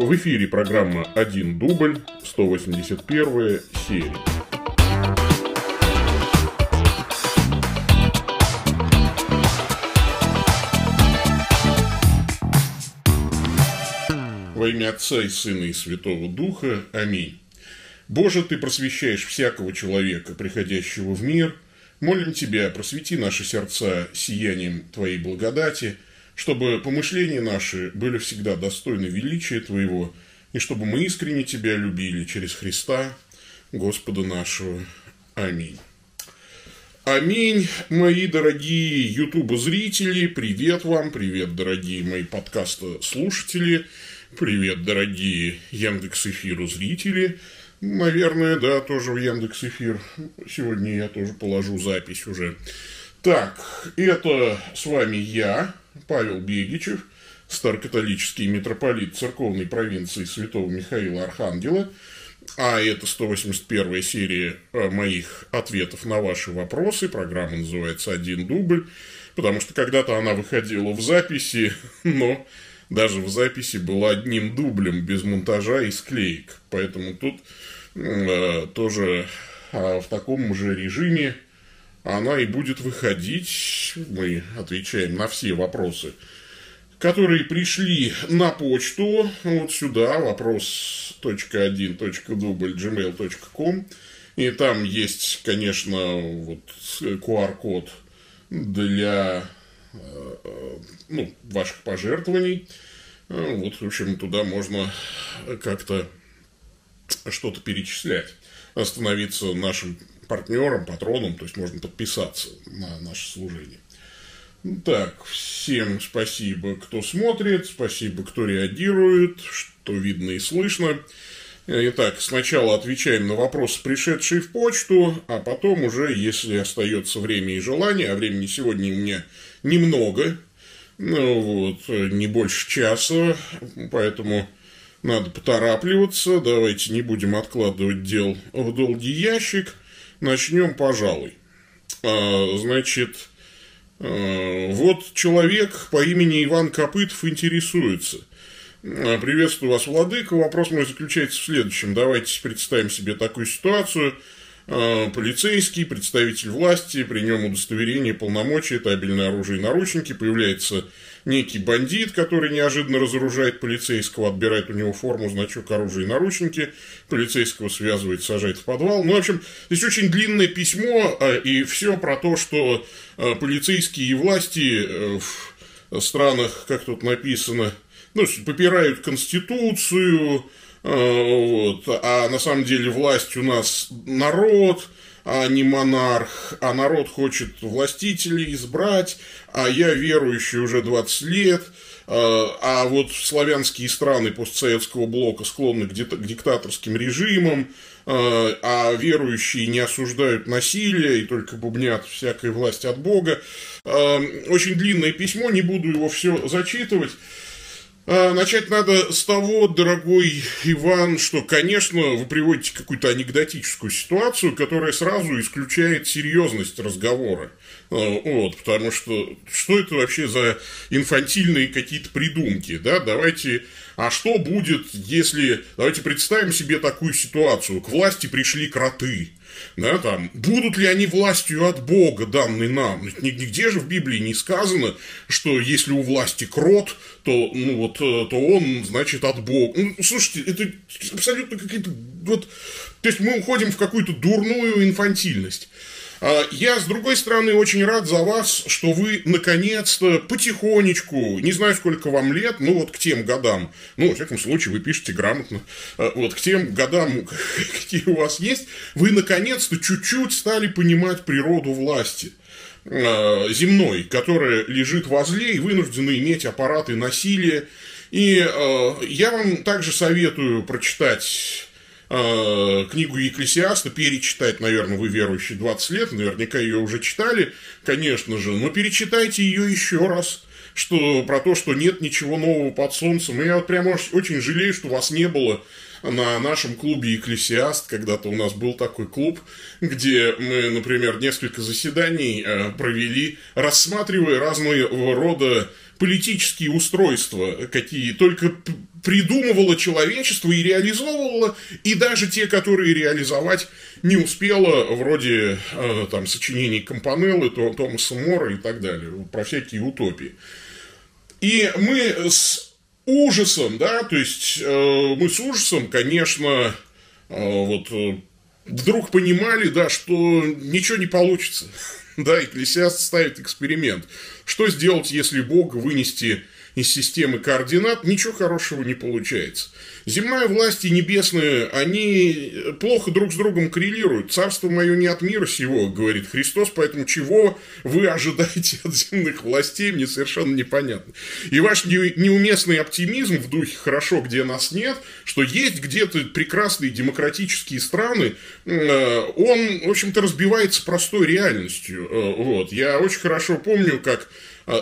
В эфире программа «Один дубль», 181 серия. Во имя Отца и Сына и Святого Духа. Аминь. Боже, Ты просвещаешь всякого человека, приходящего в мир. Молим Тебя, просвети наши сердца сиянием Твоей благодати, чтобы помышления наши были всегда достойны величия Твоего, и чтобы мы искренне Тебя любили через Христа, Господа нашего. Аминь. Аминь, мои дорогие ютуба-зрители, привет вам, привет, дорогие мои подкаста-слушатели – Привет, дорогие Яндекс Эфиру зрители. Наверное, да, тоже в Яндекс Эфир. Сегодня я тоже положу запись уже. Так, это с вами я, Павел Бегичев, старокатолический митрополит церковной провинции Святого Михаила Архангела. А это 181 серия э, моих ответов на ваши вопросы. Программа называется «Один дубль», потому что когда-то она выходила в записи, но даже в записи была одним дублем, без монтажа и склеек. Поэтому тут э, тоже э, в таком же режиме она и будет выходить. Мы отвечаем на все вопросы, которые пришли на почту вот сюда, вопрос.1.дубль gmail.com. И там есть, конечно, вот QR-код для Э, ну, ваших пожертвований. Э, вот, в общем, туда можно как-то что-то перечислять, становиться нашим партнером, патроном, то есть можно подписаться на наше служение. Так, всем спасибо, кто смотрит, спасибо, кто реагирует, что видно и слышно. Итак, сначала отвечаем на вопросы, пришедшие в почту, а потом уже, если остается время и желание, а времени сегодня у меня немного, ну вот, не больше часа, поэтому надо поторапливаться, давайте не будем откладывать дел в долгий ящик, начнем, пожалуй. А, значит, а, вот человек по имени Иван Копытов интересуется. А, приветствую вас, Владыка. Вопрос мой заключается в следующем. Давайте представим себе такую ситуацию – полицейский, представитель власти, при нем удостоверение, полномочия, табельное оружие и наручники, появляется некий бандит, который неожиданно разоружает полицейского, отбирает у него форму, значок, оружие и наручники, полицейского связывает, сажает в подвал. Ну, в общем, здесь очень длинное письмо, э, и все про то, что э, полицейские и власти в странах, как тут написано, ну, попирают Конституцию, Э, вот. А на самом деле власть у нас народ, а не монарх, а народ хочет властителей избрать, а я верующий уже 20 лет, э, а вот славянские страны постсоветского блока склонны к диктаторским режимам, э, а верующие не осуждают насилие и только бубнят всякой власти от Бога. Очень длинное письмо, не буду его все зачитывать. А, начать надо с того, дорогой Иван, что, конечно, вы приводите какую-то анекдотическую ситуацию, которая сразу исключает серьезность разговора. А, вот, потому что что это вообще за инфантильные какие-то придумки, да? Давайте, а что будет, если, давайте представим себе такую ситуацию, к власти пришли кроты, да, там, будут ли они властью от Бога, данной нам? Нигде же в Библии не сказано, что если у власти крот, то, ну, вот, э, то он, значит, от Бога. Ну, слушайте, это абсолютно какие-то... Вот, то есть мы уходим в какую-то дурную инфантильность. А я, с другой стороны, очень рад за вас, что вы, наконец-то, потихонечку, не знаю, сколько вам лет, но вот к тем годам, ну, во всяком случае, вы пишете грамотно, а, вот к тем годам, какие у вас есть, вы, наконец-то, чуть-чуть стали понимать природу власти а, земной, которая лежит возле и вынуждены иметь аппараты насилия. И я вам также советую прочитать книгу Екклесиаста перечитать, наверное, вы верующие 20 лет, наверняка ее уже читали, конечно же, но перечитайте ее еще раз, что про то, что нет ничего нового под солнцем. И я вот прямо очень жалею, что вас не было на нашем клубе «Экклесиаст». Когда-то у нас был такой клуб, где мы, например, несколько заседаний э, провели, рассматривая разные рода политические устройства, какие только придумывало человечество и реализовывало, и даже те, которые реализовать не успело, вроде э, там сочинений Компанеллы, Томаса Мора и так далее, про всякие утопии. И мы с ужасом, да, то есть э, мы с ужасом, конечно, э, вот э, вдруг понимали, да, что ничего не получится. Да, Экклесиаст ставит эксперимент. Что сделать, если Бога вынести из системы координат, ничего хорошего не получается. Земная власть и небесная, они плохо друг с другом коррелируют. Царство мое не от мира сего, говорит Христос, поэтому чего вы ожидаете от земных властей, мне совершенно непонятно. И ваш неуместный оптимизм в духе «хорошо, где нас нет», что есть где-то прекрасные демократические страны, э, он, в общем-то, разбивается простой реальностью. Э, вот. Я очень хорошо помню, как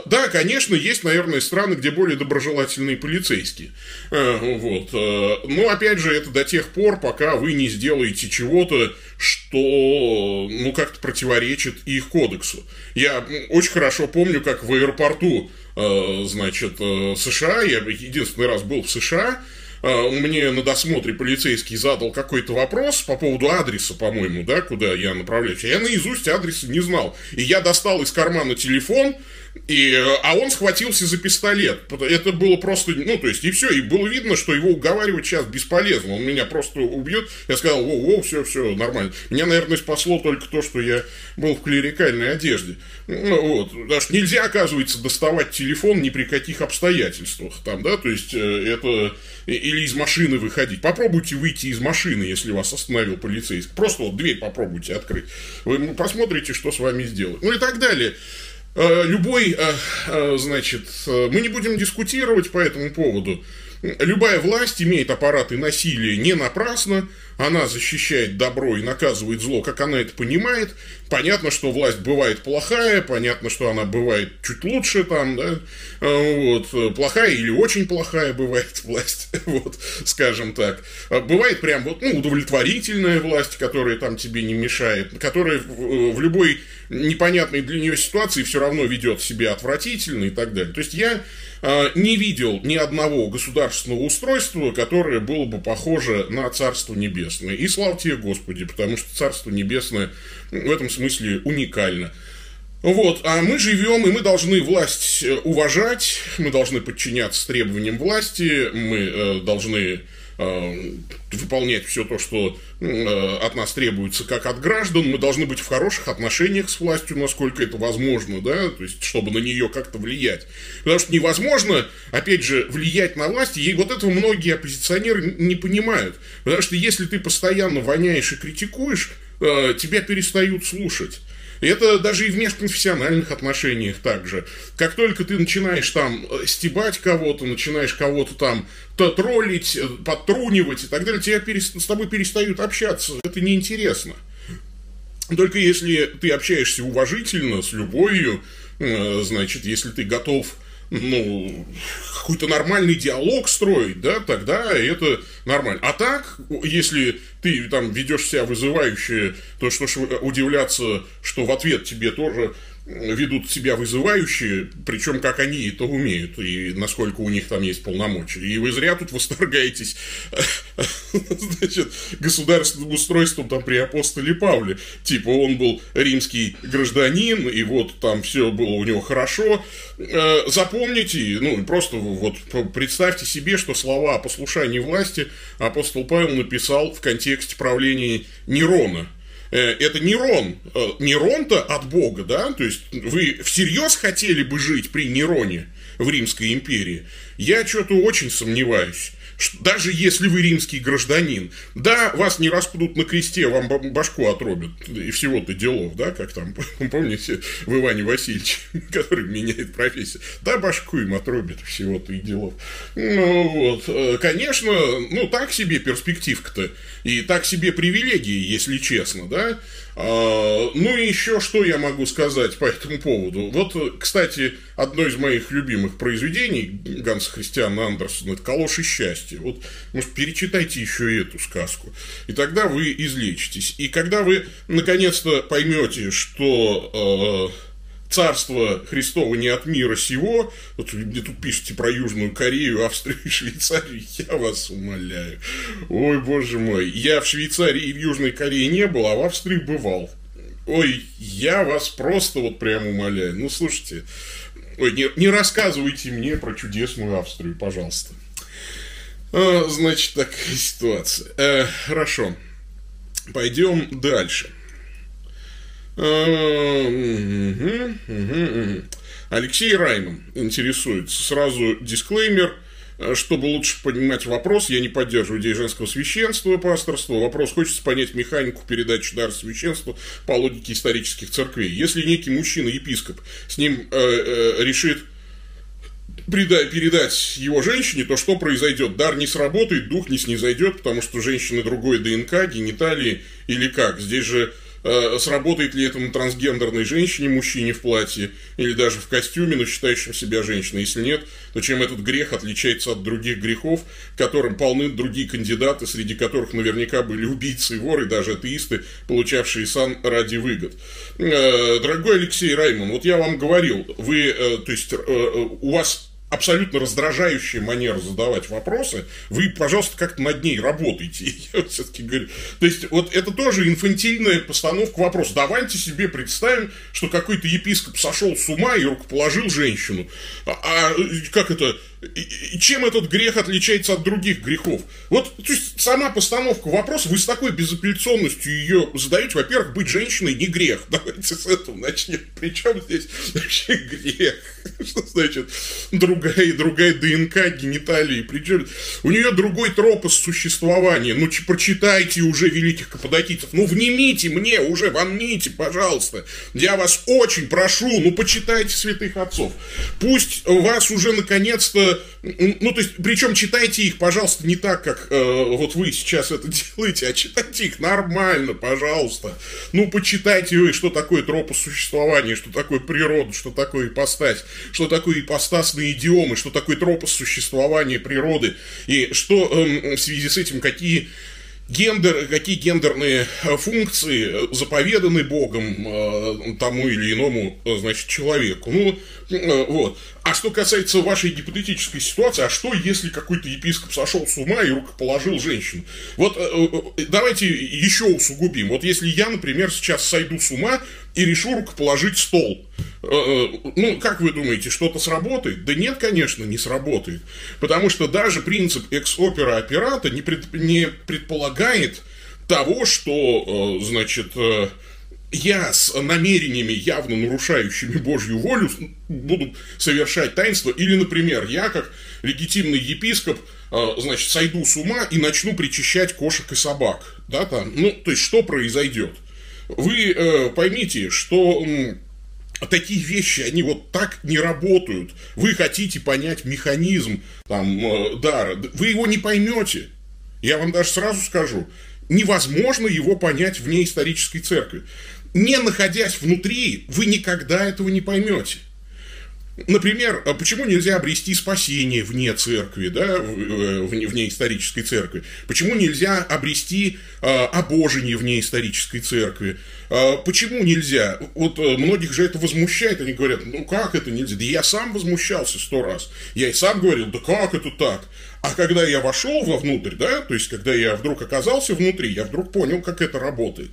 да, конечно, есть, наверное, страны, где более доброжелательные полицейские. А, вот. А, но, опять же, это до тех пор, пока вы не сделаете чего-то, что, ну, как-то противоречит их кодексу. Я очень хорошо помню, как в аэропорту, значит, США, я единственный раз был в США, мне на досмотре полицейский задал какой-то вопрос по поводу адреса, по-моему, да, куда я направляюсь. Я наизусть адреса не знал. И я достал из кармана телефон, и, а он схватился за пистолет. Это было просто, ну, то есть, и все. И было видно, что его уговаривать сейчас бесполезно. Он меня просто убьет. Я сказал, о, о, все, все, нормально. Меня, наверное, спасло только то, что я был в клерикальной одежде. Ну, вот. Потому что нельзя, оказывается, доставать телефон ни при каких обстоятельствах. Там, да, то есть, э, это... Или из машины выходить. Попробуйте выйти из машины, если вас остановил полицейский. Просто вот дверь попробуйте открыть. Вы посмотрите, что с вами сделают. Ну и так далее. Э, любой, э, э, значит, мы не будем дискутировать по этому поводу. Любая власть имеет аппараты насилия не напрасно, она защищает добро и наказывает зло, как она это понимает. Понятно, что власть бывает плохая, понятно, что она бывает чуть лучше там, да, вот, плохая или очень плохая бывает власть, вот, скажем так. Бывает прям вот, ну, удовлетворительная власть, которая там тебе не мешает, которая в любой непонятной для нее ситуации все равно ведет себя отвратительно и так далее. То есть я э, не видел ни одного государственного устройства, которое было бы похоже на Царство Небесное. И слава тебе, Господи, потому что Царство Небесное в этом смысле уникально. Вот, а мы живем, и мы должны власть э, уважать, мы должны подчиняться требованиям власти, мы э, должны выполнять все то, что э, от нас требуется, как от граждан, мы должны быть в хороших отношениях с властью, насколько это возможно, да, то есть, чтобы на нее как-то влиять. Потому что невозможно, опять же, влиять на власть, и вот этого многие оппозиционеры не понимают. Потому что если ты постоянно воняешь и критикуешь, э, тебя перестают слушать. Это даже и в межконфессиональных отношениях также. Как только ты начинаешь там э, стебать кого-то, начинаешь кого-то там троллить, э, подтрунивать и так далее, тебя перест... с тобой перестают общаться. Это неинтересно. Только если ты общаешься уважительно, с любовью, э, значит, если ты готов ну, какой-то нормальный диалог строить, да, тогда это нормально. А так, если ты там ведешь себя вызывающе, то что ж удивляться, что в ответ тебе тоже ведут себя вызывающие, причем как они это умеют, и насколько у них там есть полномочия. И вы зря тут восторгаетесь значит, государственным устройством там при апостоле Павле. Типа он был римский гражданин, и вот там все было у него хорошо. Э, запомните, ну, просто вот представьте себе, что слова о послушании власти апостол Павел написал в контексте правления Нерона – это Нерон. Э, Нерон-то от Бога, да? То есть вы всерьез хотели бы жить при Нероне в Римской империи? Я что-то очень сомневаюсь даже если вы римский гражданин, да, вас не распнут на кресте, вам башку отрубят, и всего-то делов, да, как там, помните, в Иване Васильевиче, который меняет профессию, да, башку им отрубят, всего-то и делов. Ну, вот, э, конечно, ну, так себе перспективка-то, и так себе привилегии, если честно, да, а, ну и еще что я могу сказать по этому поводу. Вот, кстати, одно из моих любимых произведений Ганса Христиана Андерсона – это «Калош и счастье». Вот, может, перечитайте еще эту сказку. И тогда вы излечитесь. И когда вы, наконец-то, поймете, что царство Христово не от мира сего. Вот мне тут пишете про Южную Корею, Австрию и Швейцарию. Я вас умоляю. Ой, боже мой. Я в Швейцарии и в Южной Корее не был, а в Австрии бывал. Ой, я вас просто вот прям умоляю. Ну, слушайте, ой, не, не рассказывайте мне про чудесную Австрию, пожалуйста. А, значит, такая ситуация. Э, хорошо. Пойдем дальше. Алексей Райман интересуется. Сразу дисклеймер, чтобы лучше понимать вопрос, я не поддерживаю идеи женского священства, пасторства. Вопрос хочется понять механику передачи дара священства по логике исторических церквей. Если некий мужчина-епископ с ним э, э, решит передать его женщине, то что произойдет? Дар не сработает, дух не снизойдет, потому что женщины другой ДНК, гениталии или как? Здесь же Э, сработает ли это на трансгендерной женщине, мужчине в платье или даже в костюме, но считающем себя женщиной. Если нет, то чем этот грех отличается от других грехов, которым полны другие кандидаты, среди которых наверняка были убийцы и воры, даже атеисты, получавшие сан ради выгод. Э, дорогой Алексей Раймон, вот я вам говорил, вы, э, то есть у вас абсолютно раздражающая манера задавать вопросы, вы, пожалуйста, как-то над ней работаете. Я все-таки говорю. То есть, вот это тоже инфантильная постановка вопроса. Давайте себе представим, что какой-то епископ сошел с ума и рукоположил женщину. А, а как это? И чем этот грех отличается от других грехов? Вот, то есть, сама постановка вопроса, вы с такой безапелляционностью ее задаете. Во-первых, быть женщиной не грех. Давайте с этого начнем. Причем здесь вообще грех? Что значит другая, другая ДНК, гениталии? Причем у нее другой тропос существования. Ну, прочитайте уже великих каппадокийцев. Ну, внимите мне уже, внимите, пожалуйста. Я вас очень прошу, ну, почитайте святых отцов. Пусть вас уже наконец-то ну, то есть, причем читайте их, пожалуйста, не так, как э, вот вы сейчас это делаете, а читайте их нормально, пожалуйста. Ну, почитайте вы, что такое тропос существования, что такое природа, что такое ипостась, что такое ипостасные идиомы, что такое тропос существования природы, и что э, в связи с этим, какие гендер, какие гендерные э, функции заповеданы Богом э, тому или иному, э, значит, человеку. Ну, вот. А что касается вашей гипотетической ситуации, а что, если какой-то епископ сошел с ума и рукоположил женщину? Вот давайте еще усугубим. Вот если я, например, сейчас сойду с ума и решу рукоположить стол, ну, как вы думаете, что-то сработает? Да нет, конечно, не сработает. Потому что даже принцип экс-опера операта не, пред, не предполагает того, что, значит, я с намерениями, явно нарушающими Божью волю, буду совершать таинство, или, например, я, как легитимный епископ, э, значит, сойду с ума и начну причащать кошек и собак, да, там, ну, то есть, что произойдет? Вы э, поймите, что такие вещи, они вот так не работают. Вы хотите понять механизм там, э, дара, вы его не поймете. Я вам даже сразу скажу, невозможно его понять вне исторической церкви не находясь внутри, вы никогда этого не поймете. Например, а почему нельзя обрести спасение вне церкви, да, э, вне, вне исторической церкви? Почему нельзя обрести а, обожение вне исторической церкви? А, почему нельзя? Вот а, многих же это возмущает, они говорят, ну как это нельзя? Да я сам возмущался сто раз. Я и сам говорил, да как это так? А когда я вошел вовнутрь, да, то есть когда я вдруг оказался внутри, я вдруг понял, как это работает.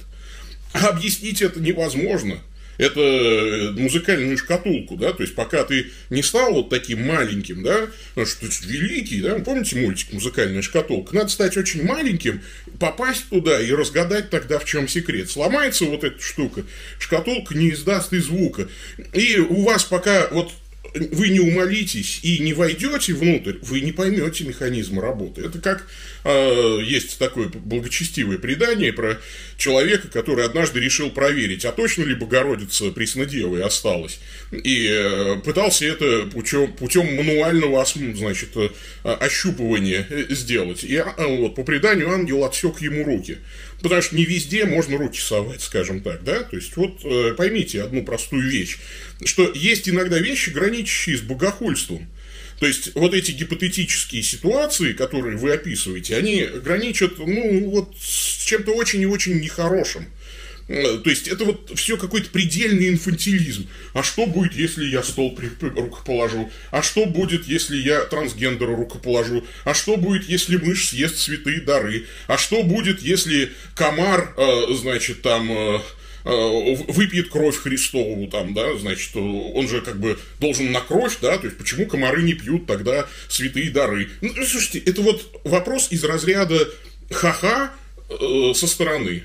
А объяснить это невозможно. Это э, музыкальную шкатулку, да, то есть пока ты не стал вот таким маленьким, да, что ты великий, да, помните мультик «Музыкальная шкатулка», надо стать очень маленьким, попасть туда и разгадать тогда, в чем секрет. Сломается вот эта штука, шкатулка не издаст и звука. И у вас пока вот вы не умолитесь и не войдете внутрь, вы не поймете механизм работы. Это как э, есть такое благочестивое предание про человека, который однажды решил проверить, а точно ли Богородица Преснодевой осталась. И э, пытался это путем, путем мануального значит, э, ощупывания э, сделать. И э, вот, по преданию ангел отсек ему руки. Потому что не везде можно руки совать, скажем так, да? То есть, вот э, поймите одну простую вещь, что есть иногда вещи, граничащие с богохульством. То есть, вот эти гипотетические ситуации, которые вы описываете, они граничат, ну, вот с чем-то очень и очень нехорошим. Э, то есть это вот все какой-то предельный инфантилизм. А что будет, если я стол рукоположу? А что будет, если я трансгендеру рукоположу? А что будет, если мышь съест святые дары? А что будет, если комар, э, значит, там э, выпьет кровь Христову, там, да, значит, он же как бы должен на кровь, да, то есть почему комары не пьют тогда святые дары? Ну, слушайте, это вот вопрос из разряда ха-ха со стороны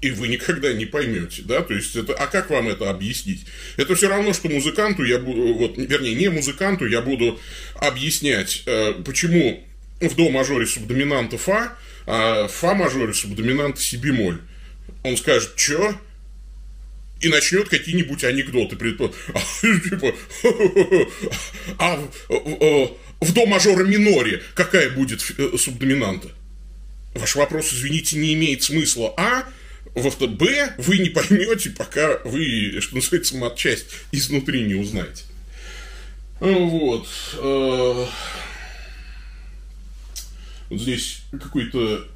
и вы никогда не поймете, да, то есть это, а как вам это объяснить? Это все равно, что музыканту я буду, вот, вернее, не музыканту я буду объяснять, э, почему в до мажоре субдоминанта фа, а в фа мажоре субдоминанта си бемоль. Он скажет, что? И начнет какие-нибудь анекдоты. Типа, а в до мажоре миноре какая будет э, субдоминанта? Ваш вопрос, извините, не имеет смысла. А во Б вы не поймете, пока вы, что называется, матчасть изнутри не узнаете. Вот. Э, вот здесь какой-то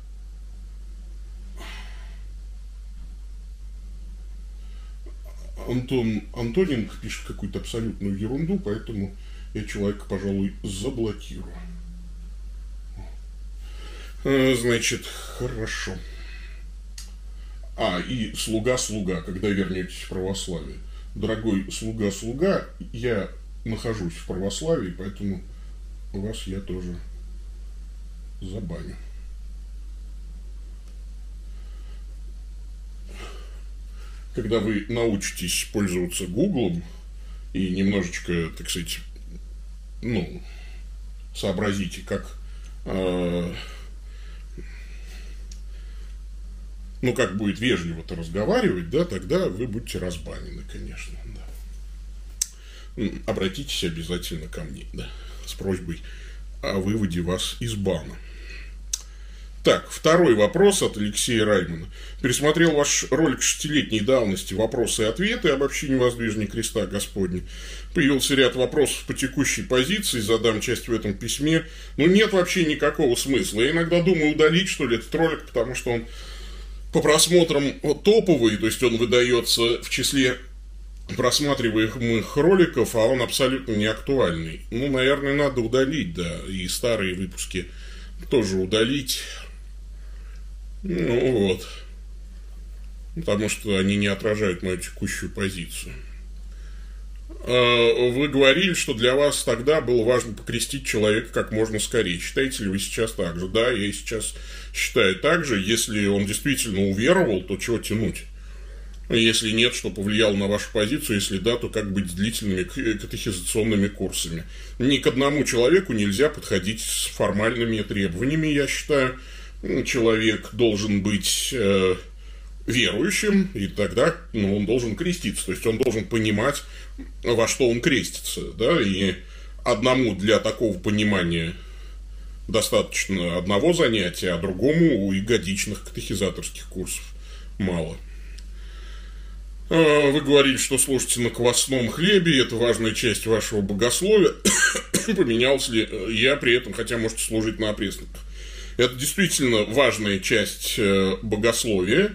Антон Антоненко пишет какую-то абсолютную ерунду, поэтому я человека, пожалуй, заблокирую. Э, значит, хорошо. А, и слуга-слуга, когда вернетесь в православие. Дорогой слуга-слуга, я нахожусь в православии, поэтому вас я тоже забаню. Когда вы научитесь пользоваться Гуглом и немножечко, так сказать, ну, сообразите, как э, ну, как будет вежливо-то разговаривать, да, тогда вы будете разбанены, конечно, да. Обратитесь обязательно ко мне, да, с просьбой о выводе вас из бана. Так, второй вопрос от Алексея Раймана. Пересмотрел ваш ролик шестилетней давности «Вопросы и ответы об общине воздвижения креста Господня». Появился ряд вопросов по текущей позиции, задам часть в этом письме. Но нет вообще никакого смысла. Я иногда думаю удалить, что ли, этот ролик, потому что он по просмотрам топовый, то есть он выдается в числе просматриваемых роликов, а он абсолютно не актуальный. Ну, наверное, надо удалить, да, и старые выпуски тоже удалить. Ну вот. Потому что они не отражают мою текущую позицию. А, вы говорили, что для вас тогда было важно покрестить человека как можно скорее. Считаете ли вы сейчас так же? Да, я сейчас считаю так же. Если он действительно уверовал, то чего тянуть? Если нет, что повлияло на вашу позицию, если да, то как быть с длительными катехизационными курсами. Ни к одному человеку нельзя подходить с формальными требованиями, я считаю. Человек должен быть э, верующим, и тогда ну, он должен креститься. То есть он должен понимать, во что он крестится. Да? И одному для такого понимания достаточно одного занятия, а другому у ягодичных катехизаторских курсов мало. А, вы говорили, что служите на квасном хлебе, это важная часть вашего богословия. Поменялся ли я при этом, хотя можете служить на опресноках. Это действительно важная часть э, богословия.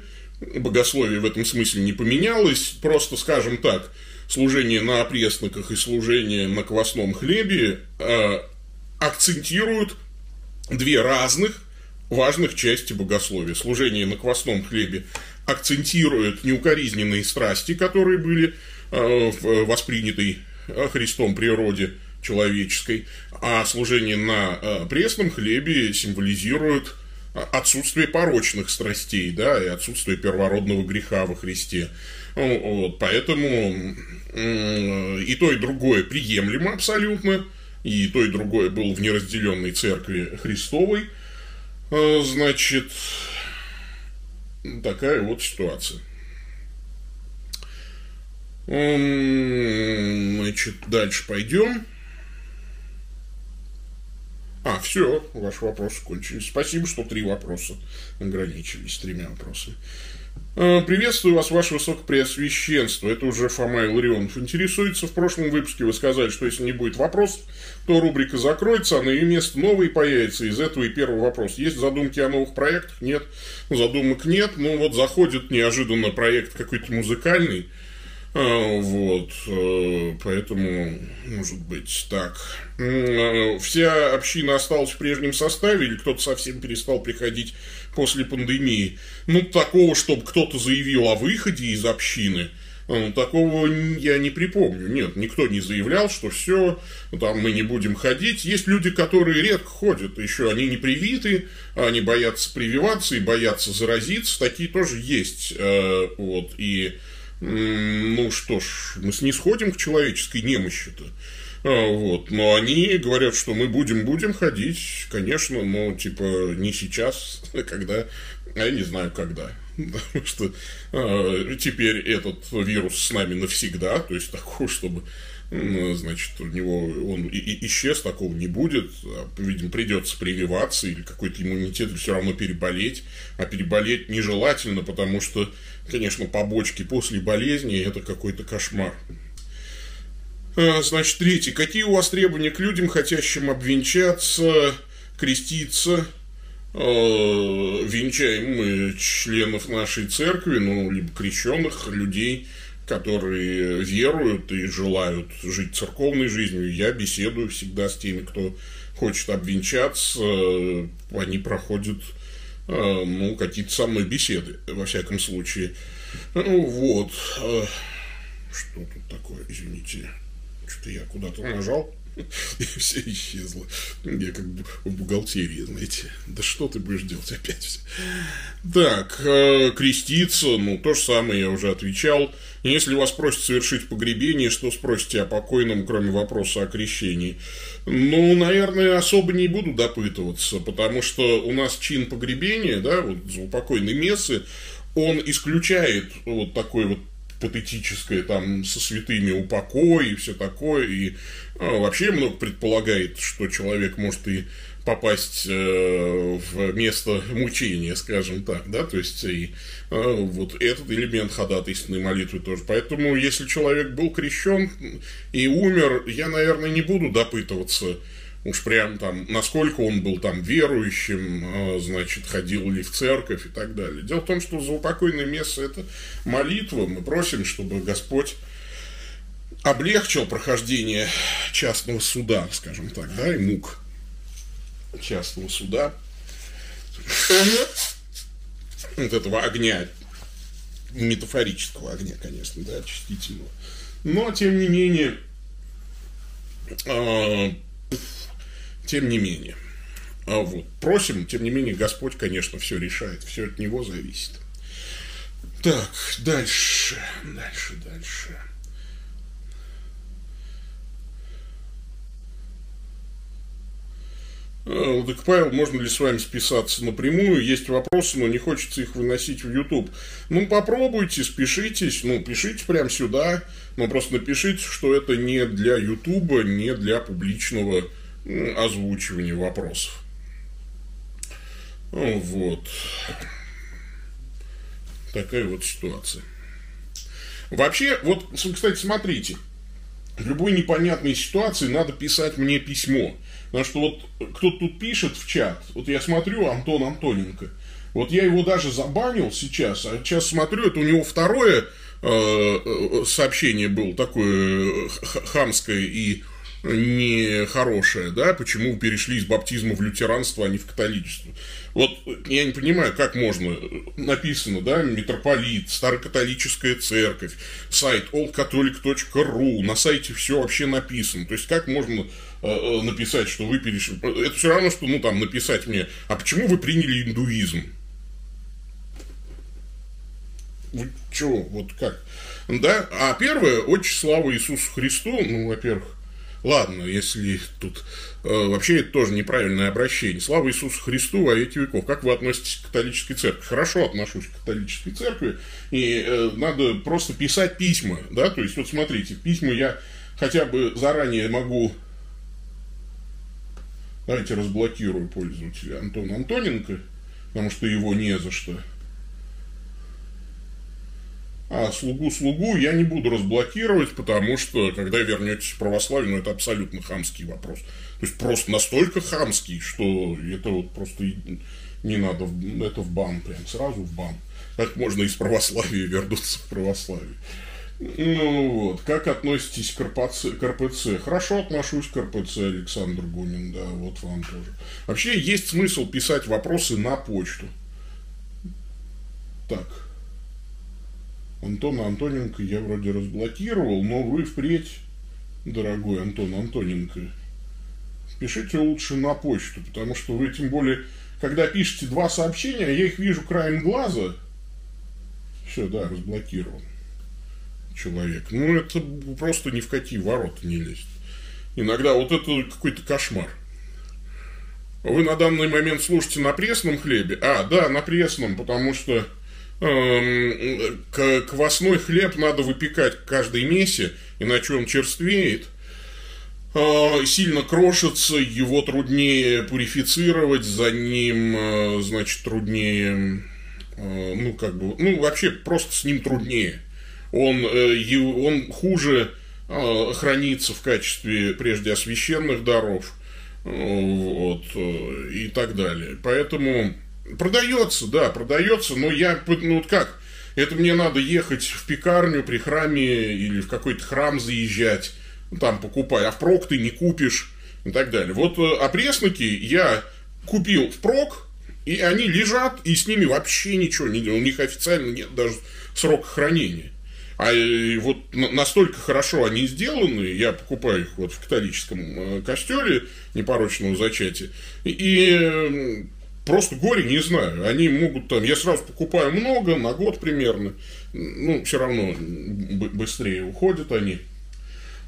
Богословие в этом смысле не поменялось. Просто, скажем так, служение на опресноках и служение на квасном хлебе э, акцентируют две разных важных части богословия. Служение на квасном хлебе акцентирует неукоризненные страсти, которые были э, в воспринятой э, Христом природе человеческой, а служение на э, пресном хлебе символизирует отсутствие порочных страстей, да, и отсутствие первородного греха во Христе. Вот, поэтому и то, и другое приемлемо абсолютно – и то, и другое было в неразделенной церкви Христовой, а, значит, такая вот ситуация. Значит, дальше пойдем. А, все, ваши вопросы кончились. Спасибо, что три вопроса ограничились тремя вопросами. Э, приветствую вас, ваше высокопреосвященство. Это уже Фома Илларионов интересуется. В прошлом выпуске вы сказали, что если не будет вопросов, то рубрика закроется, а на ее место новый появится. Из этого и первый вопрос. Есть задумки о новых проектах? Нет. Задумок нет. Ну вот заходит неожиданно проект какой-то музыкальный. Э, вот, э, поэтому, может быть, так. Вся община осталась в прежнем составе, или кто-то совсем перестал приходить после пандемии. Ну, такого, чтобы кто-то заявил о выходе из общины, такого я не припомню. Нет, никто не заявлял, что все, там мы не будем ходить. Есть люди, которые редко ходят, еще они не привиты, они боятся прививаться и боятся заразиться. Такие тоже есть. Э, вот, и, ну что ж, мы снисходим к человеческой немощи-то. А, вот. Но они говорят, что мы будем-будем ходить, конечно, но типа не сейчас, когда, я не знаю когда. Потому что э, теперь этот вирус с нами навсегда, то есть такого, чтобы значит, у него он и, и исчез, такого не будет. Видимо, придется прививаться или какой-то иммунитет все равно переболеть. А переболеть нежелательно, потому что, конечно, побочки после болезни это какой-то кошмар. А, значит, третий. Какие у вас требования к людям, хотящим обвенчаться, креститься? А, венчаем мы членов нашей церкви, ну, либо крещенных людей, которые веруют и желают жить церковной жизнью. Я беседую всегда с теми, кто хочет обвенчаться. Они проходят а, ну, какие-то самые беседы, во всяком случае. Ну, вот. Что тут такое, извините что я куда-то нажал, и все исчезло. Я как бы в бухгалтерии, знаете. Да что ты будешь делать опять? Так, э, креститься, ну, то же самое я уже отвечал. Если вас просят совершить погребение, что спросите о покойном, кроме вопроса о крещении? Ну, наверное, особо не буду допытываться, потому что у нас чин погребения, да, вот за упокойной мессы, он исключает вот такой вот патетическое там со святыми упокой и все такое, и а, вообще много предполагает, что человек может и попасть э, в место мучения, скажем так, да, то есть и э, вот этот элемент ходатайственной молитвы тоже. Поэтому, если человек был крещен и умер, я, наверное, не буду допытываться, уж прям там, насколько он был там верующим, а, значит, ходил ли в церковь и так далее. Дело в том, что за упокойное место это молитва. Мы просим, чтобы Господь облегчил прохождение частного суда, скажем так, да, и мук частного суда. Вот этого огня, метафорического огня, конечно, да, очистительного. Но, тем не менее, а, тем не менее. А вот, просим, тем не менее, Господь, конечно, все решает, все от Него зависит. Так, дальше, дальше, дальше. А, так, Павел, можно ли с вами списаться напрямую? Есть вопросы, но не хочется их выносить в YouTube. Ну, попробуйте, спешитесь, ну, пишите прямо сюда, но просто напишите, что это не для YouTube, не для публичного озвучивание вопросов. Ну, вот. Такая вот ситуация. Вообще, вот, кстати, смотрите. В любой непонятной ситуации надо писать мне письмо. Потому что вот кто-то тут пишет в чат, вот я смотрю, Антон Антоненко, вот я его даже забанил сейчас, а сейчас смотрю, это у него второе э, э сообщение было такое хамское и нехорошее, да, почему перешли из баптизма в лютеранство, а не в католичество. Вот я не понимаю, как можно, написано, да, митрополит, старокатолическая церковь, сайт oldcatholic.ru, на сайте все вообще написано. То есть, как можно э, э, написать, что вы перешли... Это все равно, что, ну, там, написать мне, а почему вы приняли индуизм? Вы чего, вот как? Да, а первое, очень слава Иисусу Христу, ну, во-первых, Ладно, если тут э, вообще это тоже неправильное обращение. Слава Иисусу Христу во веки веков. Как вы относитесь к католической церкви? Хорошо отношусь к католической церкви. И э, надо просто писать письма. Да? То есть, вот смотрите, письма я хотя бы заранее могу... Давайте разблокирую пользователя Антон Антоненко, потому что его не за что. а слугу-слугу я не буду разблокировать, потому что, когда вернетесь в православие, ну, это абсолютно хамский вопрос. То есть, просто настолько хамский, что это вот просто не надо, это в бан, прям сразу в бан. Как можно из православия вернуться в православие? Ну вот, как относитесь к РПЦ? к РПЦ? Хорошо отношусь к РПЦ, Александр Гунин, да, вот вам тоже. Вообще есть смысл писать вопросы на почту. Так. Антона Антоненко я вроде разблокировал, но вы впредь, дорогой Антон Антоненко, пишите лучше на почту, потому что вы тем более, когда пишете два сообщения, я их вижу краем глаза. Все, да, разблокирован человек. Ну, это просто ни в какие ворота не лезет. Иногда вот это какой-то кошмар. Вы на данный момент слушаете на пресном хлебе? А, да, на пресном, потому что э, квасной хлеб надо выпекать к каждой мессе, иначе он черствеет, э, сильно крошится, его труднее пурифицировать, за ним, э, значит, труднее, э, ну, как бы, ну, вообще просто с ним труднее он, э, он хуже э, хранится в качестве прежде освященных даров вот, э, и так далее. Поэтому продается, да, продается, но я, ну вот как, это мне надо ехать в пекарню при храме или в какой-то храм заезжать, там покупать, а впрок ты не купишь и так далее. Вот опресноки я купил впрок, и они лежат, и с ними вообще ничего не делал. У них официально нет даже срока хранения. А вот настолько хорошо они сделаны, я покупаю их вот в католическом э, костеле непорочного зачатия, и просто горе не знаю. Они могут там, я сразу покупаю много, на год примерно, ну, все равно быстрее уходят они.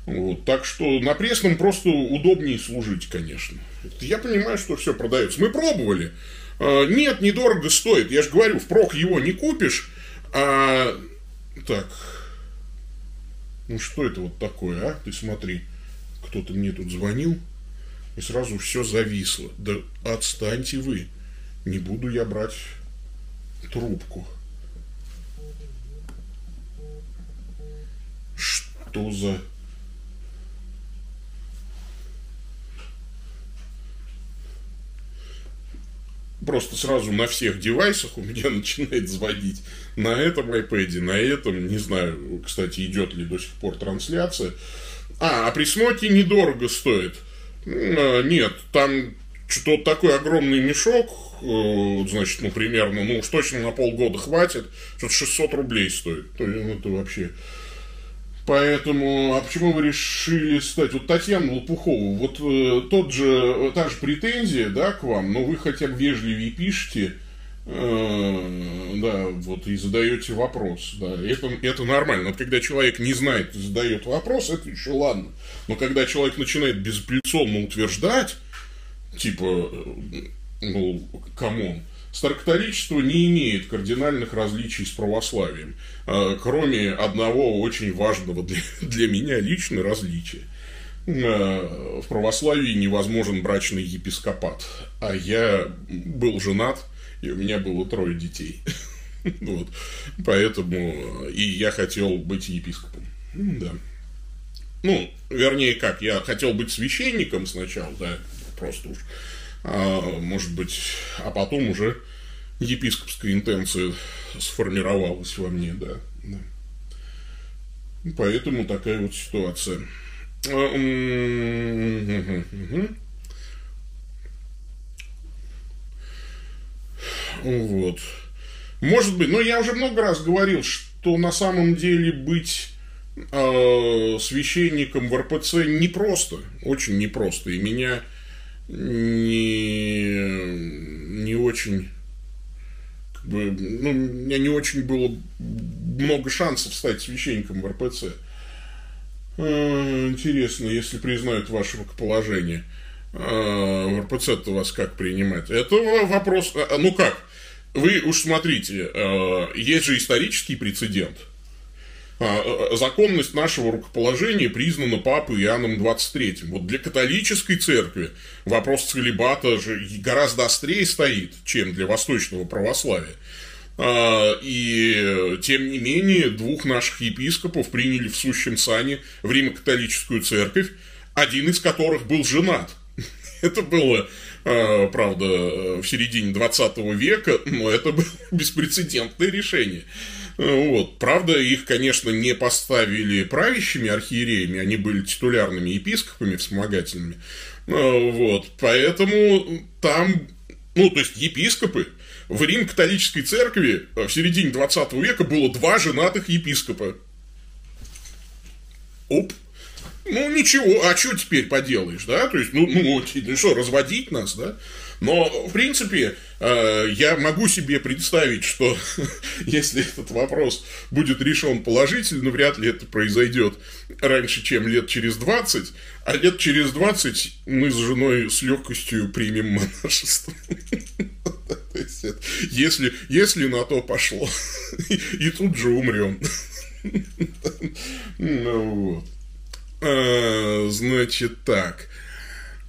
Вот, так что на пресном просто удобнее служить, конечно. Я понимаю, что все продается. Мы пробовали. А, нет, недорого стоит. Я же говорю, впрок его не купишь. А... Так, ну что это вот такое, а? Ты смотри, кто-то мне тут звонил, и сразу все зависло. Да отстаньте вы, не буду я брать трубку. Что за... просто сразу на всех девайсах у меня начинает звонить. На этом iPad, на этом, не знаю, кстати, идет ли до сих пор трансляция. А, а при смоке недорого стоит. А, нет, там что-то такой огромный мешок, э, значит, ну, примерно, ну, уж точно на полгода хватит, что-то 600 рублей стоит. То есть, ну, это вообще Поэтому, а почему вы решили стать? Вот Татьяна Лопухова, вот э, тот же, та же претензия, да, к вам, но вы хотя бы вежливее пишете, э, да, вот, и задаете вопрос, да, это, это нормально. Вот когда человек не знает и задает вопрос, это еще ладно. Но когда человек начинает безапелляционно утверждать, типа, э, ну, come on, Старокатоличество не имеет кардинальных различий с православием, а, кроме одного очень важного для, для меня лично различия. А, в православии невозможен брачный епископат, а я был женат, и у меня было трое детей. Вот. Поэтому и я хотел быть епископом. Да. Ну, вернее, как, я хотел быть священником сначала, да, просто уж а, может быть, а потом уже епископская интенция сформировалась во мне, да. да. Поэтому такая вот ситуация. А, вот. Может быть, но я уже много раз говорил, что на самом деле быть э, священником в РПЦ непросто, очень непросто. И меня не, не очень как бы, ну, у меня не очень было много шансов стать священником в РПЦ. А, интересно, если признают ваше рукоположение, а, в РПЦ-то вас как принимать? Это вопрос, а, ну как, вы уж смотрите, есть же исторический прецедент – э, законность нашего рукоположения признана Папой Иоанном XXIII. Вот для католической церкви вопрос целебата же гораздо острее стоит, чем для восточного православия. А, и, тем не менее, двух наших епископов приняли в сущем сане в Римо-католическую церковь, один из которых был женат. Это было, а, правда, в середине 20 века, но это было беспрецедентное решение. Вот. Правда, их, конечно, не поставили правящими архиереями, они были титулярными епископами вспомогательными. Вот. Поэтому там, ну, то есть епископы, в Рим-католической церкви в середине 20 века было два женатых епископа. Оп. Ну, ничего, а что теперь поделаешь, да? То есть, ну, ну, ну что, разводить нас, да? Но, в принципе, э, я могу себе представить, что если этот вопрос будет решен положительно, вряд ли это произойдет раньше, чем лет через 20, а лет через 20 мы с женой с легкостью примем монашество. Если, если на то пошло. И тут же умрем. Ну вот. А, значит так.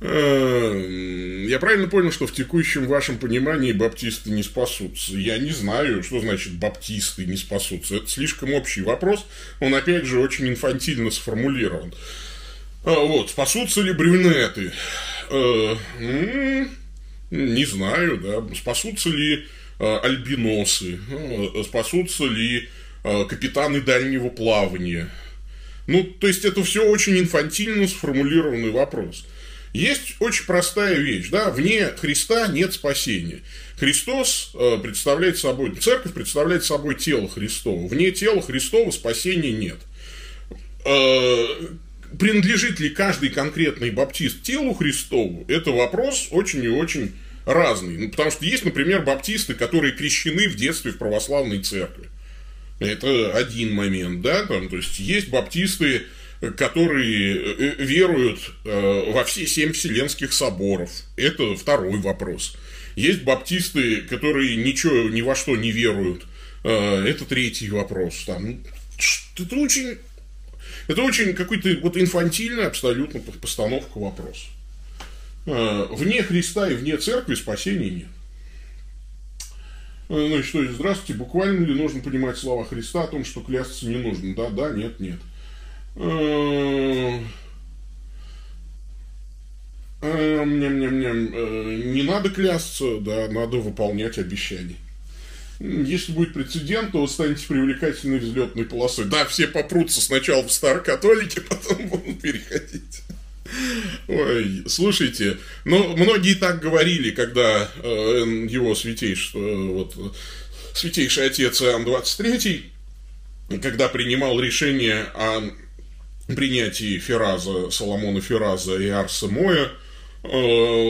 А, я правильно понял, что в текущем вашем понимании баптисты не спасутся? Я не знаю, что значит баптисты не спасутся. Это слишком общий вопрос. Он, опять же, очень инфантильно сформулирован. А, вот, спасутся ли брюнеты? Не знаю, да. Спасутся ли альбиносы? Спасутся ли капитаны дальнего плавания? Ну, то есть, это все очень инфантильно сформулированный вопрос. Есть очень простая вещь, да, вне Христа нет спасения. Христос э, представляет собой, церковь представляет собой тело Христово. Вне тела Христова спасения нет. Э, принадлежит ли каждый конкретный баптист телу Христову, это вопрос очень и очень разный. Ну, потому что есть, например, баптисты, которые крещены в детстве в православной церкви. Это один момент, да, там, то есть есть баптисты, которые э, веруют э, во все семь вселенских соборов. Это второй вопрос. Есть баптисты, которые ничего ни во что не веруют. Э, это третий вопрос. Там, это очень, это очень какой-то вот инфантильная абсолютно постановка вопроса. Вне Христа и вне церкви спасения нет. Э, ну что, здравствуйте, буквально ли нужно понимать слова Христа о том, что клясться не нужно? Да, да, нет, нет. Э, э, не надо клясться, да, надо выполнять обещания. Если будет прецедент, то вы станете привлекательной взлетной полосой. Да, все попрутся сначала в старокатолике, потом будут переходить. Ой, слушайте, ну, многие так говорили, когда э, его святейшество, вот, святейший отец Иоанн 23, когда принимал решение о принятии Фераза, Соломона Фераза и Арса Моя э,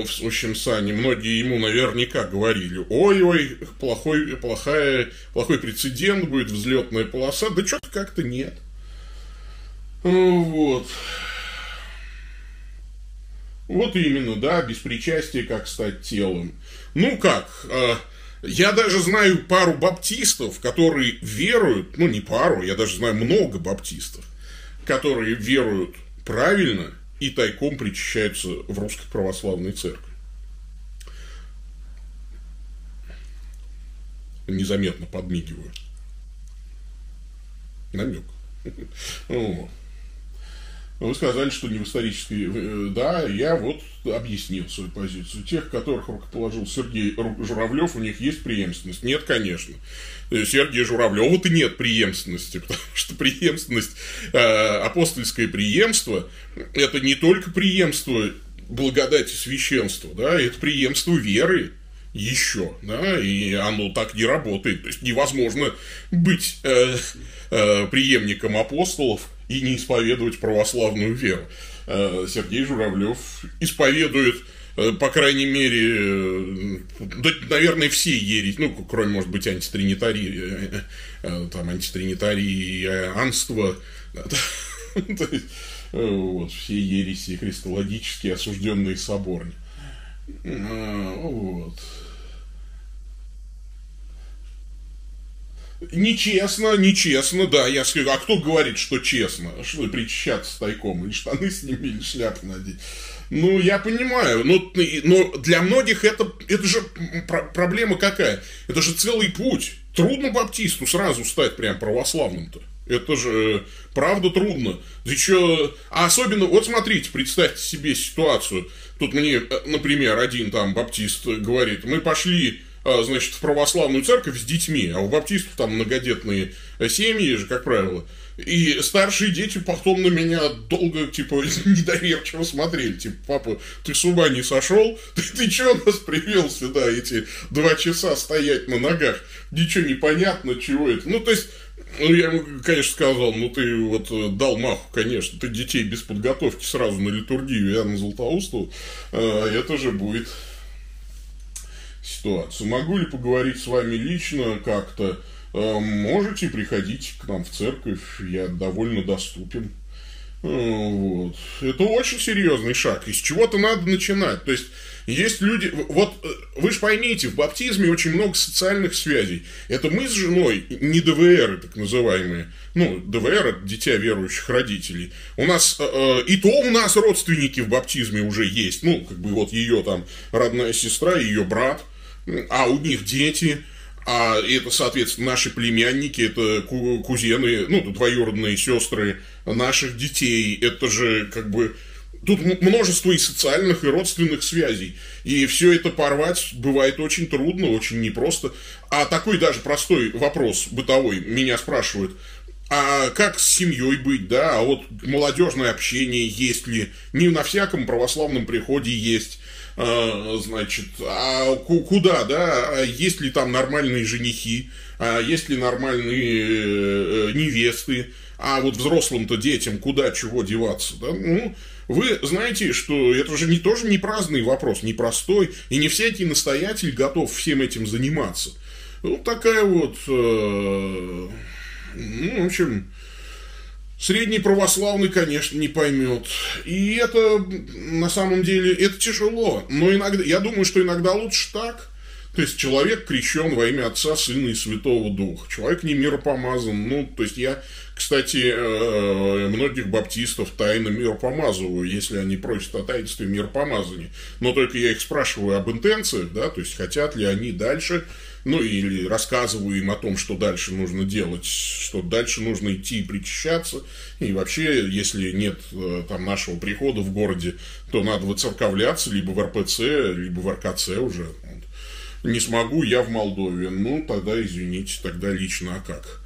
в сущем сане, многие ему наверняка говорили, ой-ой, плохой, плохая, плохой прецедент будет, взлетная полоса, да что-то как-то нет. Вот. Вот именно, да, без причастия как стать телом. Ну как, э, я даже знаю пару баптистов, которые веруют, ну не пару, я даже знаю много баптистов, которые веруют правильно и тайком причащаются в русской православной церкви. Незаметно подмигиваю. Намек. Вы сказали, что не в исторической... Э, да, я вот объяснил свою позицию. Тех, которых рукоположил Сергей Журавлев, у них есть преемственность? Нет, конечно. Сергея Журавлева-то нет преемственности, потому что преемственность, э, апостольское преемство, это не только преемство благодати священства, да, это преемство веры еще, да, и оно так не работает. То есть невозможно быть э, э, преемником апостолов, и не исповедовать православную веру. Э, Сергей Журавлев исповедует э, по крайней мере, э, наверное, все ереси, ну, кроме, может быть, антитринитарии, там, антитринитарии и анства, вот, все ереси христологические, осужденные соборни. Вот. Нечестно, нечестно, да, я скажу, а кто говорит, что честно? Что причащаться тайком, или штаны сними, или шляпу надеть? Ну, я понимаю, но, но для многих это, это же проблема какая? Это же целый путь. трудно баптисту сразу стать прям православным-то. Это же правда трудно. Еще, а особенно, вот смотрите, представьте себе ситуацию. Тут мне, например, один там баптист говорит, мы пошли значит, в православную церковь с детьми, а у баптистов там многодетные семьи же, как правило. И старшие дети потом на меня долго, типа, недоверчиво смотрели. Типа, папа, ты с ума не сошел? Ты, ты что нас привел сюда эти два часа стоять на ногах? Ничего не понятно, чего это. Ну, то есть, ну, я ему, конечно, сказал, ну, ты вот э, дал маху, конечно, ты детей без подготовки сразу на литургию Иоанна Златоустова, э, это же будет ситуация. Могу ли поговорить с вами лично как-то? Э, можете приходить к нам в церковь, я довольно доступен. Э, вот. Это очень серьезный шаг. Из чего-то надо начинать. То есть, есть люди... Вот э, вы же поймите, в баптизме очень много социальных связей. Это мы с женой, не ДВР, так называемые. Ну, ДВР – это дитя верующих родителей. У нас... И то у нас родственники в баптизме уже есть. Ну, как бы вот ее там родная сестра, ее брат. А у них дети – а это, соответственно, наши племянники, это кузены, ну, двоюродные сестры наших детей. Это же как бы Тут множество и социальных, и родственных связей. И все это порвать бывает очень трудно, очень непросто. А такой даже простой вопрос бытовой меня спрашивают. А как с семьей быть, да? А вот молодежное общение есть ли? Не на всяком православном приходе есть. А, значит, а куда, да, а есть ли там нормальные женихи, а есть ли нормальные э, невесты, а вот взрослым-то детям куда, чего деваться, да, ну, вы знаете, что это же не, тоже не праздный вопрос, не простой, и не всякий настоятель готов всем этим заниматься. Вот такая вот, э, ну, в общем, Средний православный, конечно, не поймет. И это, на самом деле, это тяжело. Но иногда, я думаю, что иногда лучше так. То есть, человек крещен во имя Отца, Сына и Святого Духа. Человек не миропомазан. Ну, то есть, я, кстати, э, многих баптистов тайно миропомазываю, если они просят о таинстве миропомазания. Но только я их спрашиваю об интенциях, да, то есть, хотят ли они дальше ну или рассказываю им о том, что дальше нужно делать, что дальше нужно идти и причащаться, и вообще, если нет э, там нашего прихода в городе, то надо выцерковляться либо в РПЦ, либо в РКЦ уже. Не смогу, я в Молдове. Ну, тогда извините, тогда лично, а как?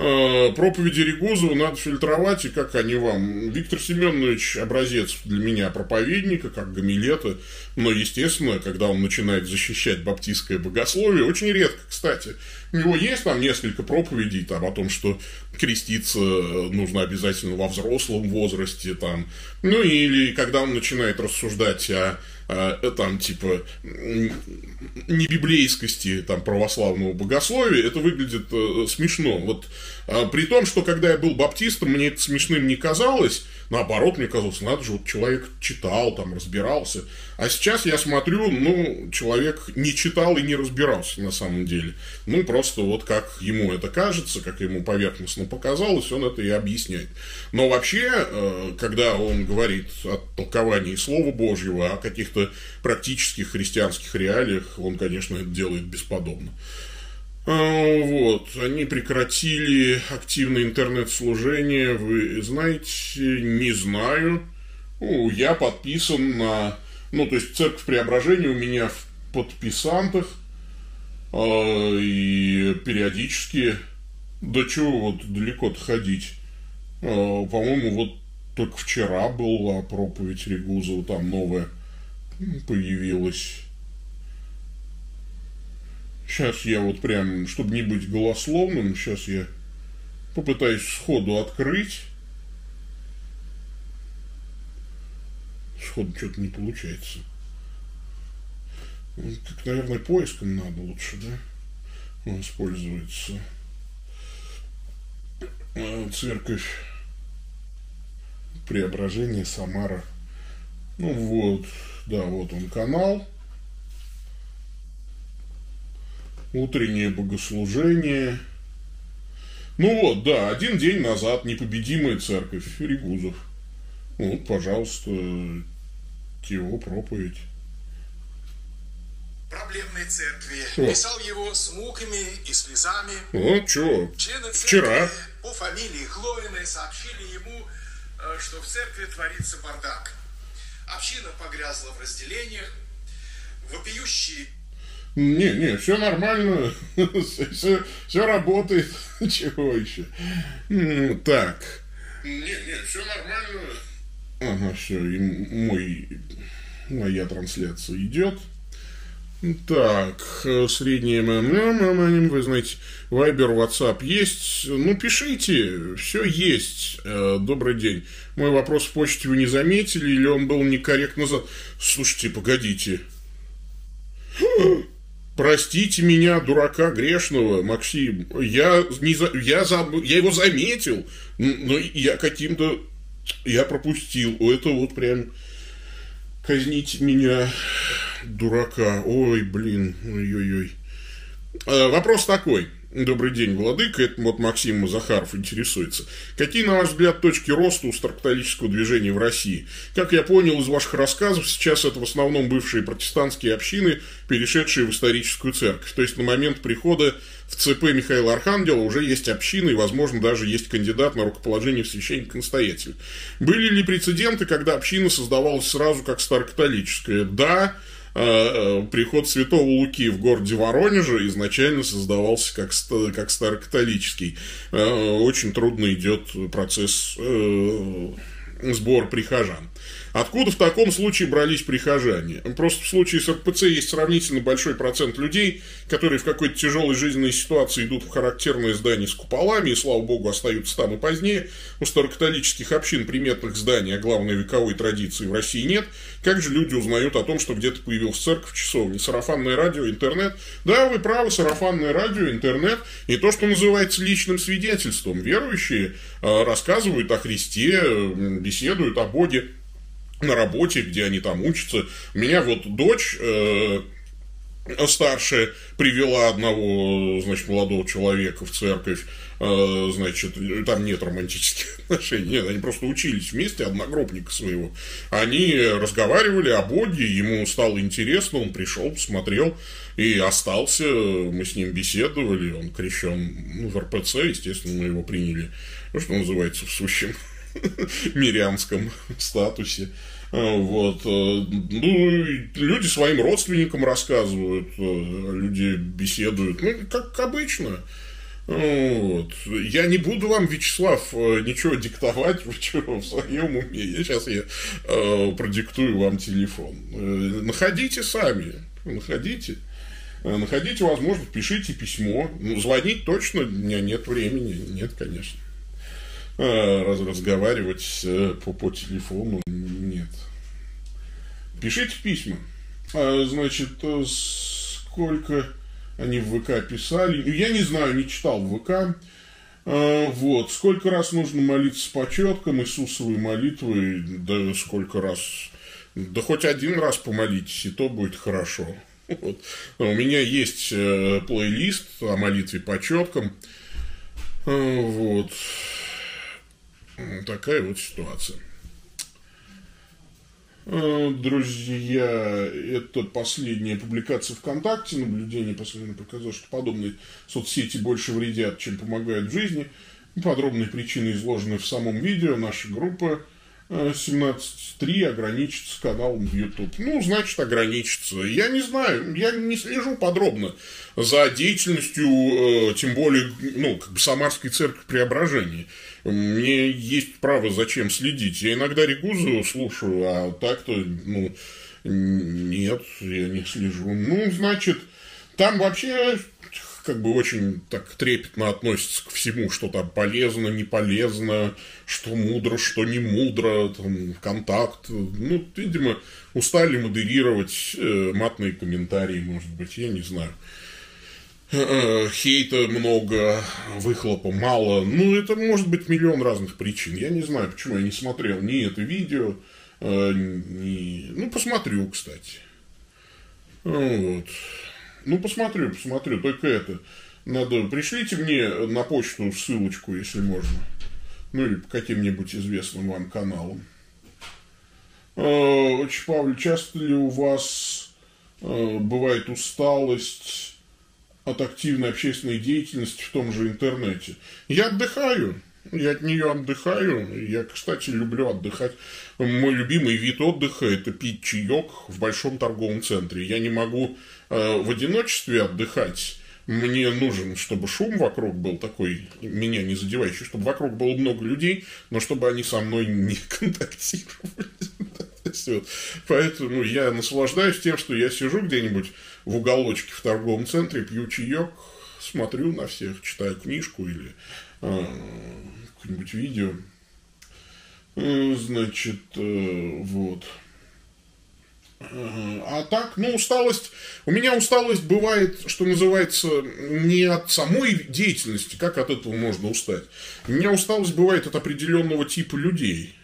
Э, проповеди Регузова надо фильтровать, и как они вам. Виктор Семенович образец для меня проповедника, как гамилета, но, естественно, когда он начинает защищать баптистское богословие, очень редко, кстати, у него есть там несколько проповедей там, о том, что креститься нужно обязательно во взрослом возрасте, там, ну или когда он начинает рассуждать о Э, там, типа, не библейскости там, православного богословия, это выглядит э, смешно. Вот э, при том, что когда я был баптистом, мне это смешным не казалось, наоборот, мне казалось, надо же, вот человек читал, там, разбирался. А сейчас я смотрю, ну, человек не читал и не разбирался на самом деле. Ну, просто вот как ему это кажется, как ему поверхностно показалось, он это и объясняет. Но вообще, э, когда он говорит о толковании Слова Божьего, о каких-то практических христианских реалиях, он, конечно, это делает бесподобно. А, вот, они прекратили активное интернет-служение, вы знаете, не знаю. Ну, я подписан на... Ну, то есть, церковь преображения у меня в подписантах, а, и периодически... Да чего вот далеко-то ходить? А, по-моему, вот только вчера была проповедь Регузова, там новая появилась. Сейчас я вот прям, чтобы не быть голословным, сейчас я попытаюсь сходу открыть. Сходу что-то не получается. Как, наверное, поиском надо лучше, да? Воспользоваться. А, церковь Преображение Самара. Ну вот, да, вот он канал утреннее богослужение. Ну вот, да, один день назад непобедимая церковь Регузов. Вот, пожалуйста, его проповедь. Православной церкви. О. Писал его с муками и слезами. Ну, что? Вчера. по фамилии Глоиной сообщили ему, э, что в церкви творится бардак. Община погрязла в разделениях, вопиющие не, не, все нормально, все, все работает, чего еще. Так. Не, не, все нормально. Ага, все, и мой, моя трансляция идет. Так, средняя МММ, вы знаете, Вайбер, WhatsApp есть. Ну, пишите, все есть. Э, добрый день. Мой вопрос в почте вы не заметили, или он был некорректно за... Слушайте, погодите. Простите меня, дурака грешного, Максим. Я, не за... я, заб... я его заметил, но я каким-то... Я пропустил. Это вот прям... Казните меня, дурака. Ой, блин. Ой-ой-ой. А, вопрос такой. Добрый день, Владыка. Это вот Максим Захаров интересуется. Какие, на ваш взгляд, точки роста у старокатолического движения в России? Как я понял из ваших рассказов, сейчас это в основном бывшие протестантские общины, перешедшие в историческую церковь. То есть на момент прихода в ЦП Михаила Архангела уже есть общины и, возможно, даже есть кандидат на рукоположение в священника-настоятеля. Были ли прецеденты, когда община создавалась сразу как старокатолическая? Да, приход святого Луки в городе Воронеже изначально создавался как, как старокатолический. Э, очень трудно идет процесс сбор прихожан. Откуда в таком случае брались прихожане? Просто в случае с РПЦ есть сравнительно большой процент людей, которые в какой-то тяжелой жизненной ситуации идут в характерное здание с куполами, и, слава богу, остаются там и позднее. У старокатолических общин приметных зданий, а главной вековой традиции в России нет. Как же люди узнают о том, что где-то появилась церковь, часовня, сарафанное радио, интернет? Да, вы правы, сарафанное радио, интернет и то, что называется личным свидетельством. Верующие э, рассказывают о Христе, беседуют о Боге на работе, где они там учатся. Меня вот дочь э, старшая привела одного, значит, молодого человека в церковь, э, значит, там нет романтических отношений, нет, они просто учились вместе, одногруппника своего. Они разговаривали о Боге, ему стало интересно, он пришел, посмотрел и остался, мы с ним беседовали, он крещен ну, в РПЦ, естественно, мы его приняли, ну, что называется, в сущем мирянском статусе. А, вот. Э, ну, люди своим родственникам рассказывают, э, люди беседуют, ну, как обычно. Вот. Я не буду вам, Вячеслав, э, ничего диктовать, вы чего, в своем уме. Я сейчас я э, продиктую вам телефон. Находите сами, находите. Находите возможность, пишите письмо. Ну, звонить точно меня нет времени. Нет, конечно. Раз, разговаривать э, по, по телефону нет. Пишите письма. А, значит, э, сколько они в ВК писали. Я не знаю, не читал в ВК. А, вот. Сколько раз нужно молиться по четкам Иисусовой молитвы, да сколько раз, да хоть один раз помолитесь, и то будет хорошо. Вот. У меня есть э, плейлист о молитве по четкам. Вот. Такая вот ситуация. Э, друзья, это последняя публикация ВКонтакте. Наблюдение последнее показало, что подобные соцсети больше вредят, чем помогают в жизни. Подробные причины изложены в самом видео. Наша группа 17.3 ограничится каналом YouTube. Ну, значит, ограничится. Я не знаю, я не слежу подробно за деятельностью, э, тем более, ну, как бы Самарской церкви Преображения. Мне есть право зачем следить. Я иногда Регузу слушаю, а так-то, ну, нет, я не слежу. Ну, значит, там вообще как бы очень так трепетно относится к всему, что там полезно, не полезно, что мудро, что не мудро, там, контакт. Ну, видимо, устали модерировать э, матные комментарии, может быть, я не знаю. Э, э, хейта много, выхлопа мало. Ну, это может быть миллион разных причин. Я не знаю, почему я не смотрел ни это видео, ни... Ну, посмотрю, кстати. Вот. Ну, посмотрю, посмотрю. Только это. Надо, пришлите мне на почту ссылочку, если можно. Ну, или по каким-нибудь известным вам каналам. Очень, Павел, часто ли у вас э, бывает усталость от активной общественной деятельности в том же интернете. Я отдыхаю, я от нее отдыхаю. Я, кстати, люблю отдыхать. Мой любимый вид отдыха – это пить чаек в большом торговом центре. Я не могу э, в одиночестве отдыхать. Мне нужен, чтобы шум вокруг был такой, меня не задевающий, чтобы вокруг было много людей, но чтобы они со мной не контактировали. Поэтому я наслаждаюсь тем, что я сижу где-нибудь в уголочке в торговом центре, пью чаек, смотрю на всех, читаю книжку или какое-нибудь видео. Э, значит, э, вот. А так, ну, усталость, у меня усталость бывает, что называется, не от самой деятельности, как от этого можно устать. У меня усталость бывает от определенного типа людей,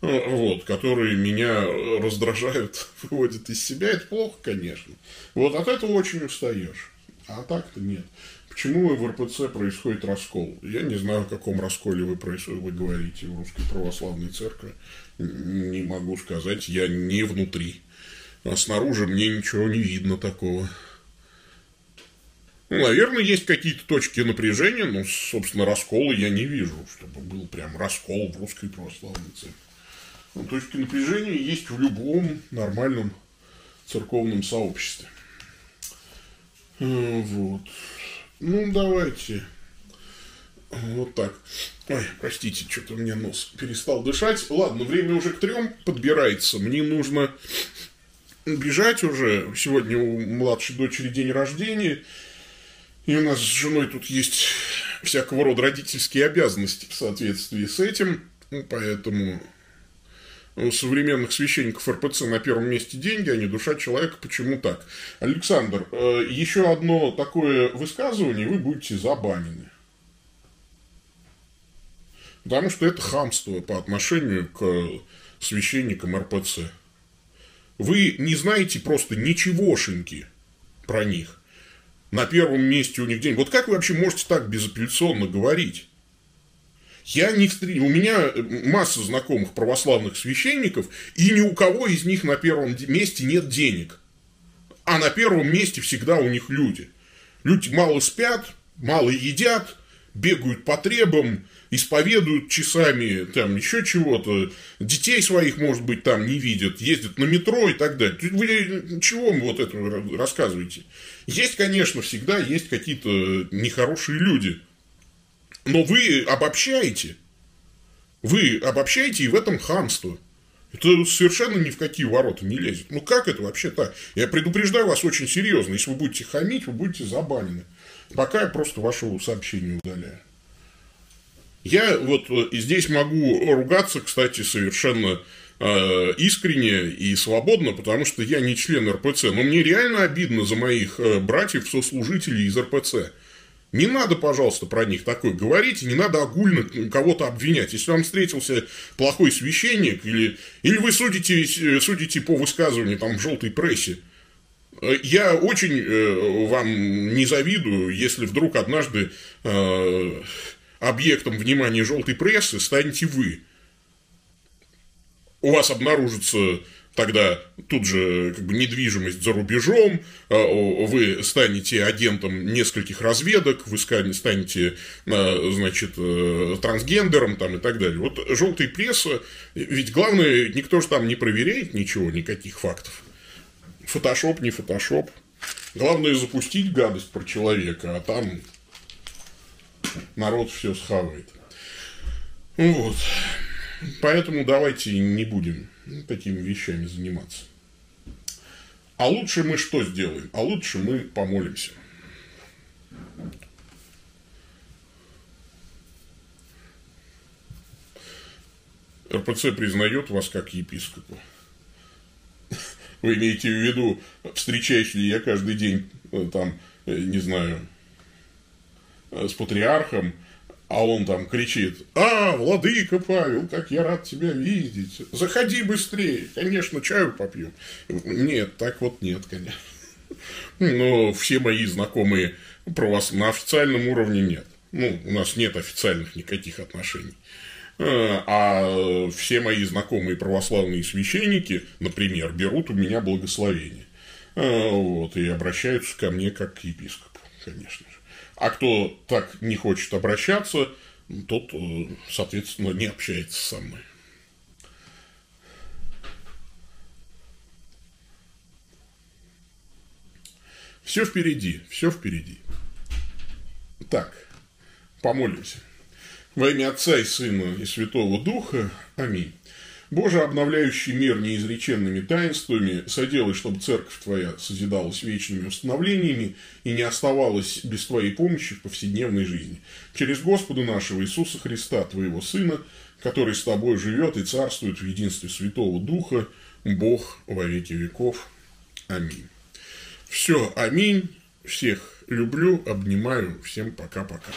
э, вот, которые меня раздражают, выводят из себя. Это плохо, конечно. Вот от этого очень устаешь. А так-то нет. Почему в РПЦ происходит раскол? Я не знаю, о каком расколе вы, вы говорите в Русской Православной Церкви. Не могу сказать, я не внутри. А снаружи мне ничего не видно такого. Ну, наверное, есть какие-то точки напряжения, но, собственно, раскола я не вижу, чтобы был прям раскол в Русской Православной Церкви. Но точки напряжения есть в любом нормальном церковном сообществе. Э, вот. Ну, давайте. Вот так. Ой, простите, что-то у меня нос перестал дышать. Ладно, время уже к трем подбирается. Мне нужно бежать уже. Сегодня у младшей дочери день рождения. И у нас с женой тут есть всякого рода родительские обязанности в соответствии с этим. Поэтому у современных священников РПЦ на первом месте деньги, а не душа человека. Почему так? Александр, э, еще одно такое высказывание, вы будете забанены. Потому что это хамство по отношению к священникам РПЦ. Вы не знаете просто ничегошеньки про них. На первом месте у них деньги. Вот как вы вообще можете так безапелляционно говорить? Я не встретил, у меня э, масса знакомых православных священников, и ни у кого из них на первом месте нет денег. А на первом месте всегда у них люди. Люди мало спят, мало едят, бегают по требам, исповедуют часами, там еще чего-то, детей своих, может быть, там не видят, ездят на метро и так далее. Вы чего вот это рассказываете? Есть, конечно, всегда есть какие-то нехорошие люди – но вы обобщаете. Вы обобщаете, и в этом хамство. Это совершенно ни в какие ворота не лезет. Ну, как это вообще так? Я предупреждаю вас очень серьезно. Если вы будете хамить, вы будете забанены. Пока я просто вашего сообщения удаляю. Я вот э, здесь могу ругаться, кстати, совершенно э, искренне и свободно, потому что я не член РПЦ. Но мне реально обидно за моих э, братьев-сослужителей из РПЦ. Не надо, пожалуйста, про них такое говорить, не надо огульно кого-то обвинять. Если вам встретился плохой священник, или, или вы судите, судите по высказыванию там, в желтой прессе, я очень э, вам не завидую, если вдруг однажды э, объектом внимания желтой прессы станете вы. У вас обнаружится тогда тут же как бы недвижимость за рубежом, а, вы станете агентом нескольких разведок, вы станете, а, значит, э, трансгендером там и так далее. Вот желтая пресса, ведь главное, никто же там не проверяет ничего, никаких фактов. Фотошоп, не фотошоп. Главное запустить гадость про человека, а там народ все схавает. Вот. Поэтому давайте не будем такими вещами заниматься. А лучше мы что сделаем? А лучше мы помолимся. РПЦ признает вас как епископа. Вы имеете в виду, встречаюсь ли я каждый день, э, там, э, не знаю, э, с патриархом, а он там кричит, а, владыка Павел, как я рад тебя видеть. Заходи быстрее. Конечно, чаю попьем. Нет, так вот нет, конечно. Но все мои знакомые про вас на официальном уровне нет. Ну, у нас нет официальных никаких отношений. А, а все мои знакомые православные священники, например, берут у меня благословение. э, вот, и обращаются ко мне как к епископу, конечно же. А кто так не хочет обращаться, тот, э, соответственно, не общается со мной. Все впереди, все впереди. Так, помолимся. Во имя Отца и Сына и Святого Духа. Аминь. Боже, обновляющий мир неизреченными таинствами, соделай, чтобы церковь Твоя созидалась вечными установлениями и не оставалась без Твоей помощи в повседневной жизни. Через Господа нашего Иисуса Христа, Твоего Сына, который с Тобой живет и царствует в единстве Святого Духа, Бог во веки веков. Аминь. Все, аминь. Всех люблю, обнимаю. Всем пока-пока.